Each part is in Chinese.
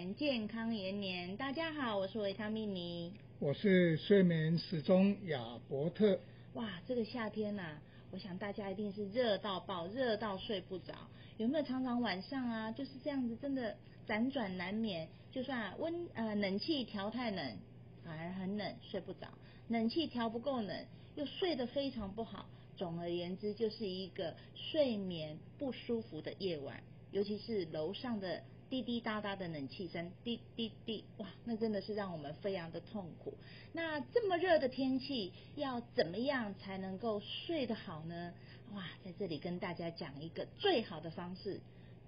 眠健康延年。大家好，我是维他命妮，我是睡眠时钟亚伯特。哇，这个夏天呐、啊，我想大家一定是热到爆，热到睡不着。有没有常常晚上啊，就是这样子，真的辗转难眠？就算温呃冷气调太冷，反而很冷，睡不着；冷气调不够冷，又睡得非常不好。总而言之，就是一个睡眠不舒服的夜晚，尤其是楼上的滴滴答答的冷气声，滴滴滴，哇，那真的是让我们非常的痛苦。那这么热的天气，要怎么样才能够睡得好呢？哇，在这里跟大家讲一个最好的方式，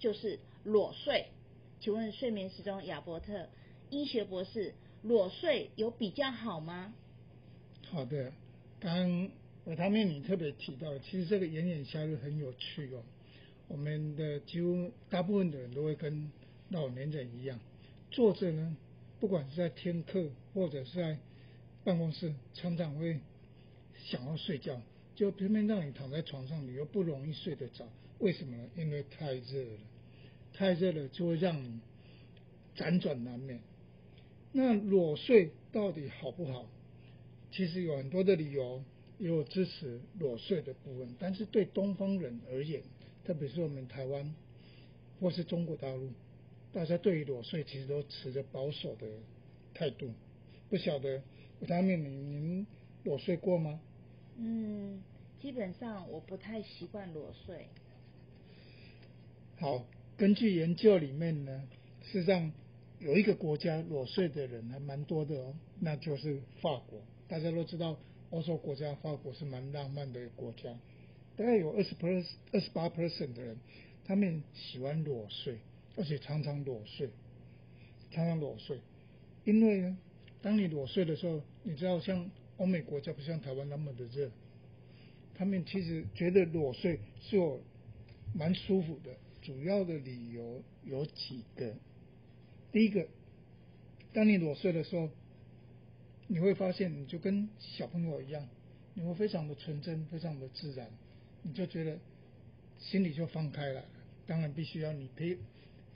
就是裸睡。请问睡眠时钟亚伯特医学博士，裸睡有比较好吗？好的，刚。我他命你特别提到，其实这个炎炎夏日很有趣哦。我们的几乎大部分的人都会跟老年人一样，坐着呢，不管是在听课或者是在办公室，常常会想要睡觉，就偏偏让你躺在床上，你又不容易睡得着。为什么呢？因为太热了，太热了就会让你辗转难眠。那裸睡到底好不好？其实有很多的理由。也有支持裸睡的部分，但是对东方人而言，特别是我们台湾或是中国大陆，大家对于裸睡其实都持着保守的态度。不晓得维他命，您您裸睡过吗？嗯，基本上我不太习惯裸睡。好，根据研究里面呢，事实上有一个国家裸睡的人还蛮多的哦，那就是法国。大家都知道。欧洲国家法国是蛮浪漫的国家，大概有二十 percent 二十八 percent 的人，他们喜欢裸睡，而且常常裸睡，常常裸睡。因为呢，当你裸睡的时候，你知道像欧美国家不像台湾那么的热，他们其实觉得裸睡是有蛮舒服的。主要的理由有几个，第一个，当你裸睡的时候。你会发现，你就跟小朋友一样，你会非常的纯真，非常的自然，你就觉得心里就放开了。当然，必须要你陪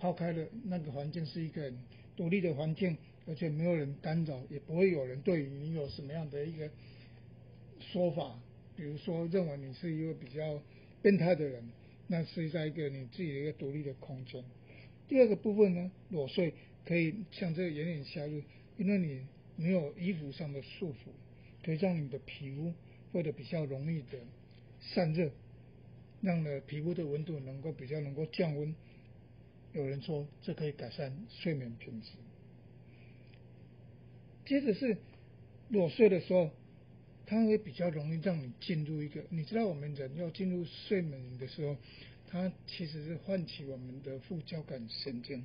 抛开了那个环境是一个独立的环境，而且没有人干扰，也不会有人对你有什么样的一个说法，比如说认为你是一个比较变态的人，那是在一个你自己的一个独立的空间。第二个部分呢，裸睡可以像这个炎炎夏日，因为你。没有衣服上的束缚，可以让你的皮肤会的比较容易的散热，让的皮肤的温度能够比较能够降温。有人说这可以改善睡眠品质。接着是裸睡的时候，它会比较容易让你进入一个，你知道我们人要进入睡眠的时候，它其实是唤起我们的副交感神经。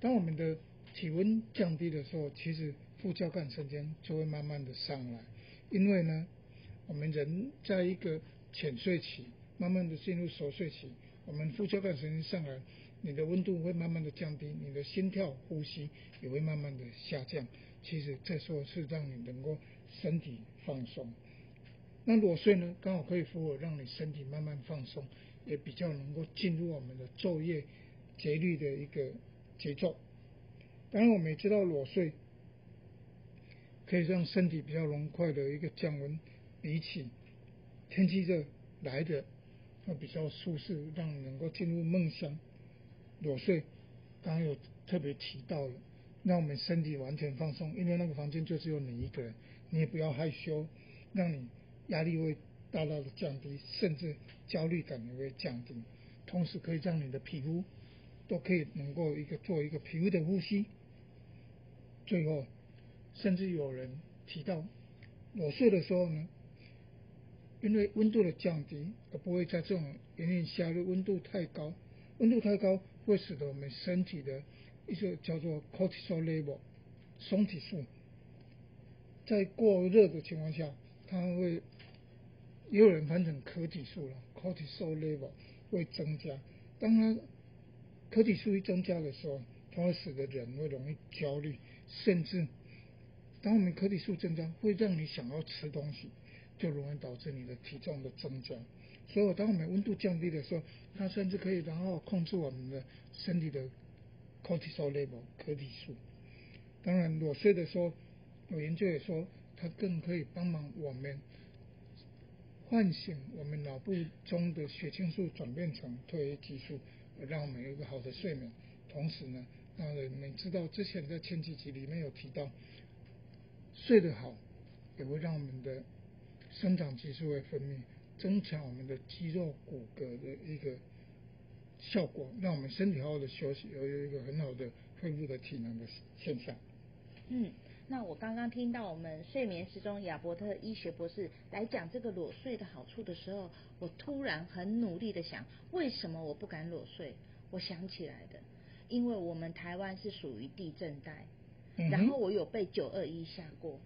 当我们的体温降低的时候，其实副交感神经就会慢慢的上来，因为呢，我们人在一个浅睡期，慢慢的进入熟睡期，我们副交感神经上来，你的温度会慢慢的降低，你的心跳、呼吸也会慢慢的下降。其实这时候是让你能够身体放松。那裸睡呢，刚好可以符合让你身体慢慢放松，也比较能够进入我们的昼夜节律的一个节奏。当然，我们也知道裸睡。可以让身体比较容快的一个降温，比起天气热来的它比较舒适，让你能够进入梦乡。裸睡刚刚有特别提到了，让我们身体完全放松，因为那个房间就只有你一个人，你也不要害羞，让你压力会大大的降低，甚至焦虑感也会降低，同时可以让你的皮肤都可以能够一个做一个皮肤的呼吸，最后。甚至有人提到，裸睡的时候呢，因为温度的降低，而不会在这种炎炎夏日温度太高，温度太高会使得我们身体的一个叫做 cortisol level 松体素，在过热的情况下，它会也有人翻成可体素了，cortisol level 会增加。当它可体素一增加的时候，它会使得人会容易焦虑，甚至。当我们可体素增加，会让你想要吃东西，就容易导致你的体重的增加。所以，当我们温度降低的时候，它甚至可以然后控制我们的身体的 cortisol level 可体素。当然，裸睡的时候，有研究也说，它更可以帮忙我们唤醒我们脑部中的血清素转变成褪黑激素，让我们有一个好的睡眠。同时呢，让人们知道之前在前几集里面有提到，睡得好也会让我们的生长激素会分泌，增强我们的肌肉骨骼的一个效果，让我们身体好好的休息，而有一个很好的恢复的体能的现象。嗯，那我刚刚听到我们睡眠时钟亚伯特医学博士来讲这个裸睡的好处的时候，我突然很努力的想，为什么我不敢裸睡？我想起来的，因为我们台湾是属于地震带，然后我有被九二一吓过，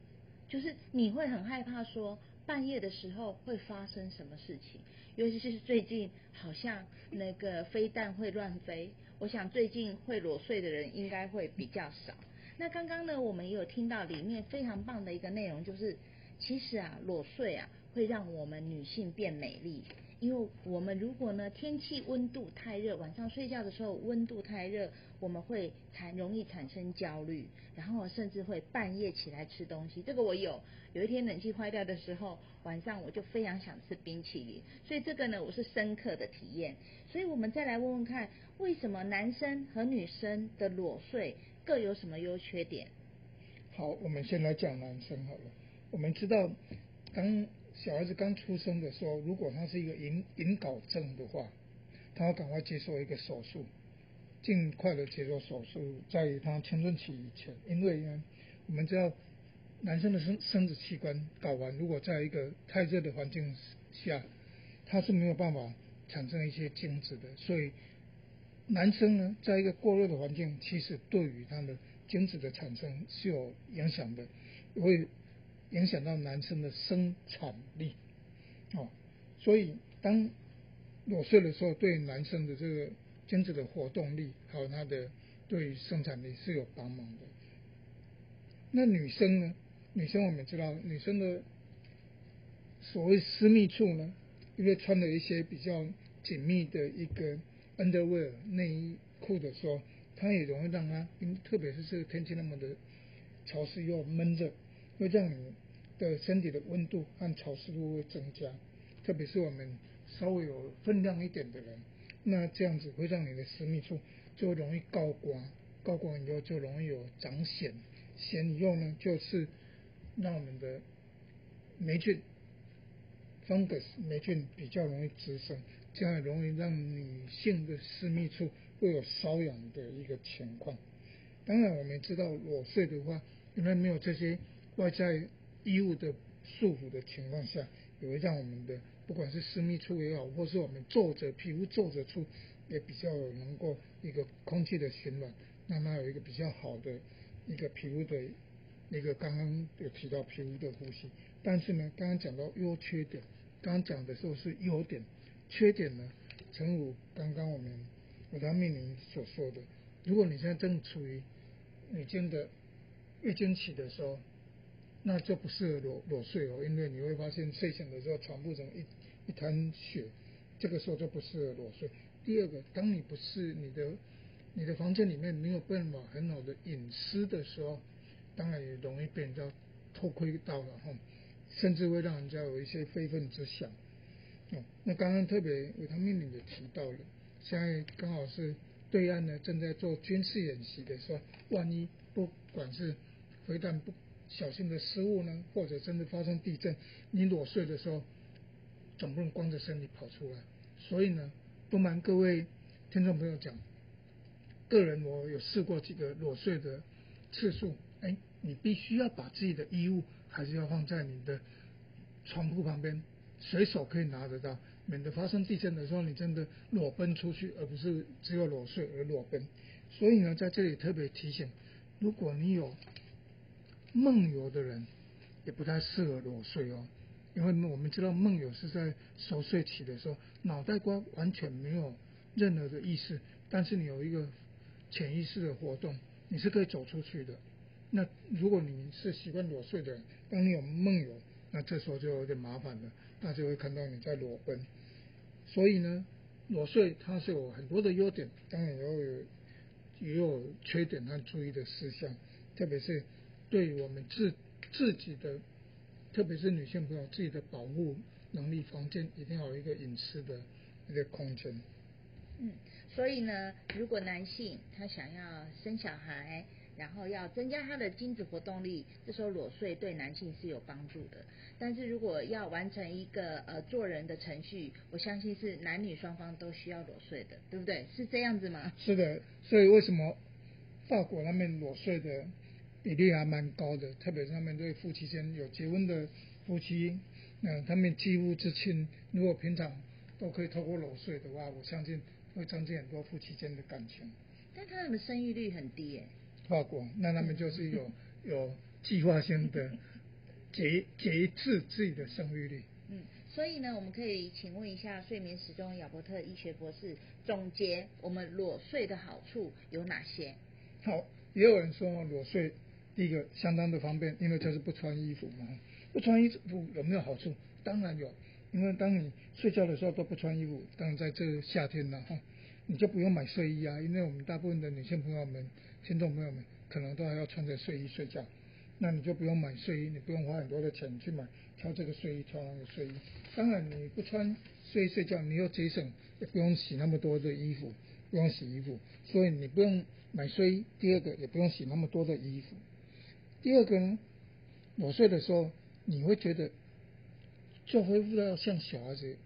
就是你会很害怕说半夜的时候会发生什么事情，尤其是最近好像那个飞弹会乱飞，我想最近会裸睡的人应该会比较少。那刚刚呢，我们也有听到里面非常棒的一个内容，就是其实啊，裸睡啊会让我们女性变美丽，因为我们如果呢天气温度太热，晚上睡觉的时候温度太热，我们会产容易产生焦虑，然后甚至会半夜起来吃东西。这个我有，有一天冷气坏掉的时候，晚上我就非常想吃冰淇淋，所以这个呢我是深刻的体验。所以我们再来问问看，为什么男生和女生的裸睡？各有什么优缺点？好，我们先来讲男生好了。我们知道，刚小孩子刚出生的时候，如果他是一个隐隐睾症的话，他要赶快接受一个手术，尽快的接受手术，在他青春期以前，因为呢，我们知道男生的生生殖器官睾丸如果在一个太热的环境下，他是没有办法产生一些精子的，所以。男生呢，在一个过热的环境，其实对于他的精子的产生是有影响的，会影响到男生的生产力，哦，所以当裸睡的时候，对男生的这个精子的活动力，还有他的对于生产力是有帮忙的。那女生呢？女生我们知道，女生的所谓私密处呢，因为穿了一些比较紧密的一个。underwear 内衣裤的时候，它也容易让它，特别是这个天气那么的潮湿又闷热，会让你的身体的温度和潮湿度会增加。特别是我们稍微有分量一点的人，那这样子会让你的私密处就容易高光，高光以后就容易有长癣，癣以后呢就是让我们的霉菌，fungus 霉菌比较容易滋生。这样容易让女性的私密处会有瘙痒的一个情况。当然，我们知道裸睡的话，因为没有这些外在衣物的束缚的情况下，也会让我们的不管是私密处也好，或是我们皱褶皮肤皱褶处，也比较能够一个空气的循环，让它有一个比较好的一个皮肤的一个刚刚有提到皮肤的呼吸。但是呢，刚刚讲到优缺点，刚刚讲的时候是优点。缺点呢？正如刚刚我们我他命林所说的，如果你现在正处于女经的月经期的时候，那就不适合裸裸睡哦，因为你会发现睡醒的时候床铺成一一滩血，这个时候就不适合裸睡。第二个，当你不是你的你的房间里面没有办法很好的隐私的时候，当然也容易被人家偷窥到了哈，甚至会让人家有一些非分之想。哦，那刚刚特别维他命里也提到了，现在刚好是对岸呢正在做军事演习的时候，万一不管是飞弹不小心的失误呢，或者真的发生地震，你裸睡的时候总不能光着身体跑出来，所以呢，不瞒各位听众朋友讲，个人我有试过几个裸睡的次数，哎，你必须要把自己的衣物还是要放在你的床铺旁边。随手可以拿得到，免得发生地震的时候你真的裸奔出去，而不是只有裸睡而裸奔。所以呢，在这里特别提醒，如果你有梦游的人，也不太适合裸睡哦，因为我们知道梦游是在熟睡期的时候，脑袋瓜完全没有任何的意识，但是你有一个潜意识的活动，你是可以走出去的。那如果你是习惯裸睡的人，当你有梦游，那这时候就有点麻烦了。那就会看到你在裸奔，所以呢，裸睡它是有很多的优点，当然也有也有缺点和注意的事项，特别是对于我们自自己的，特别是女性朋友自己的保护能力，房间一定要有一个隐私的一个空间。嗯，所以呢，如果男性他想要生小孩，然后要增加他的精子活动力，这时候裸睡对男性是有帮助的。但是如果要完成一个呃做人的程序，我相信是男女双方都需要裸睡的，对不对？是这样子吗？是的，所以为什么法国那边裸睡的比例还蛮高的？特别是他们对夫妻间有结婚的夫妻，那他们肌肤之亲，如果平常都可以透过裸睡的话，我相信会增进很多夫妻间的感情。但他们的生育率很低耶。法国，那他们就是有有计划性的。节节制自己的生育率。嗯，所以呢，我们可以请问一下睡眠时钟亚伯特医学博士，总结我们裸睡的好处有哪些？好，也有人说裸睡，第一个相当的方便，因为就是不穿衣服嘛。不穿衣服有没有好处？当然有，因为当你睡觉的时候都不穿衣服，当然在这夏天了，哈，你就不用买睡衣啊，因为我们大部分的女性朋友们、听众朋友们，可能都还要穿着睡衣睡觉。那你就不用买睡衣，你不用花很多的钱去买挑这个睡衣，挑那个睡衣。当然你不穿睡衣睡觉，你又节省，也不用洗那么多的衣服，不用洗衣服，所以你不用买睡衣。第二个也不用洗那么多的衣服。第二个呢，裸睡的时候你会觉得就恢复到像小孩子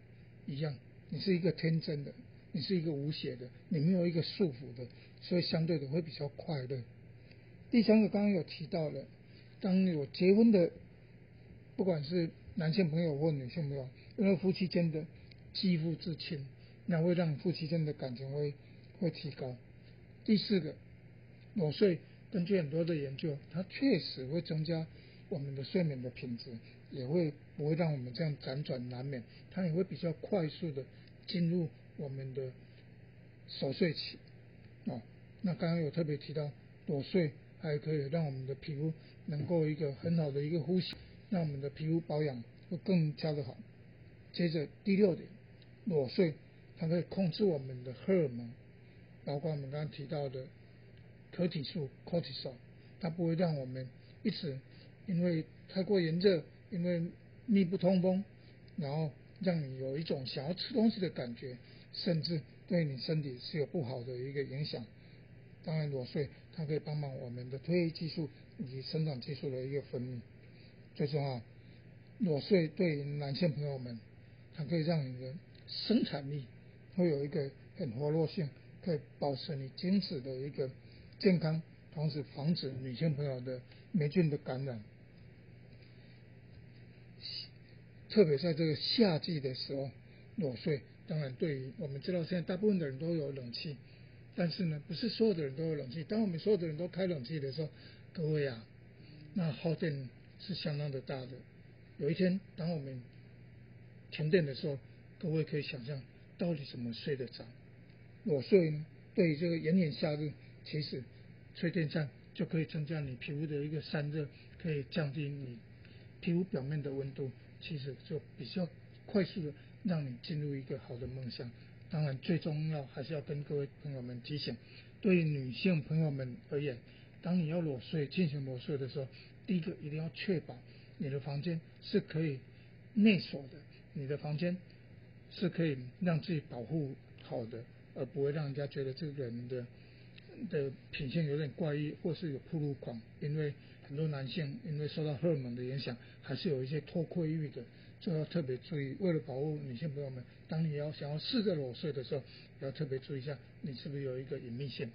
一样，你是一个天真的，你是一个无邪的，你没有一个束缚的，所以相对的会比较快乐。第三个刚刚有提到了。当有结婚的，不管是男性朋友或女性朋友，因为夫妻间的肌肤之亲，那会让夫妻间的感情会会提高。第四个，裸睡根据很多的研究，它确实会增加我们的睡眠的品质，也会不会让我们这样辗转难眠，它也会比较快速的进入我们的熟睡期。哦，那刚刚有特别提到裸睡。还可以让我们的皮肤能够一个很好的一个呼吸，让我们的皮肤保养会更加的好。接着第六点，裸睡它可以控制我们的荷尔蒙，包括我们刚刚提到的可体素 （cortisol），它不会让我们一直因为太过炎热，因为密不通风，然后让你有一种想要吃东西的感觉，甚至对你身体是有不好的一个影响。当然，裸睡它可以帮忙我们的褪黑激素以及生长激素的一个分泌。最重要，裸睡对于男性朋友们，它可以让你的生产力会有一个很活络性，可以保持你精子的一个健康，同时防止女性朋友的霉菌的感染。特别在这个夏季的时候，裸睡当然对于我们知道，现在大部分的人都有冷气。但是呢，不是所有的人都有冷气。当我们所有的人都开冷气的时候，各位啊，那耗电是相当的大的。有一天，当我们停电的时候，各位可以想象到底怎么睡得着？裸睡呢，对于这个炎炎夏日，其实吹电扇就可以增加你皮肤的一个散热，可以降低你皮肤表面的温度，其实就比较快速的让你进入一个好的梦乡。当然，最重要还是要跟各位朋友们提醒，对于女性朋友们而言，当你要裸睡进行裸睡的时候，第一个一定要确保你的房间是可以内锁的，你的房间是可以让自己保护好的，而不会让人家觉得这个人的的品性有点怪异，或是有铺路狂。因为很多男性因为受到荷尔蒙的影响，还是有一些脱困欲的。就要特别注意，为了保护女性朋友们，当你要想要试着裸睡的时候，要特别注意一下，你是不是有一个隐秘性。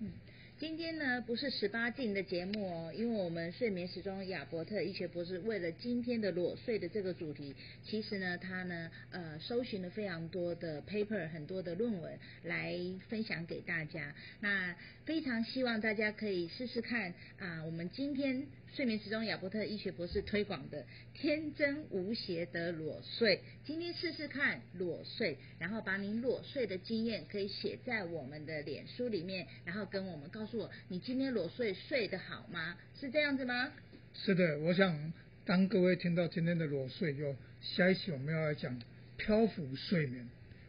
嗯。今天呢，不是十八禁的节目哦，因为我们睡眠时钟亚伯特医学博士为了今天的裸睡的这个主题，其实呢，他呢呃搜寻了非常多的 paper，很多的论文来分享给大家。那非常希望大家可以试试看啊，我们今天睡眠时钟亚伯特医学博士推广的天真无邪的裸睡，今天试试看裸睡，然后把您裸睡的经验可以写在我们的脸书里面，然后跟我们告诉。我你今天裸睡睡得好吗？是这样子吗？是的，我想当各位听到今天的裸睡，有下一期我们要来讲漂浮睡眠。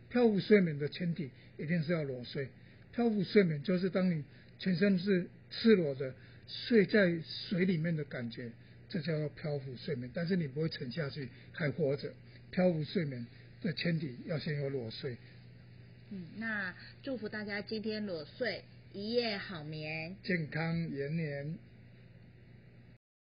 漂浮睡眠的前提一定是要裸睡。漂浮睡眠就是当你全身是赤裸的睡在水里面的感觉，这叫做漂浮睡眠。但是你不会沉下去，还活着。漂浮睡眠的前提要先有裸睡。嗯，那祝福大家今天裸睡，一夜好眠，健康延年。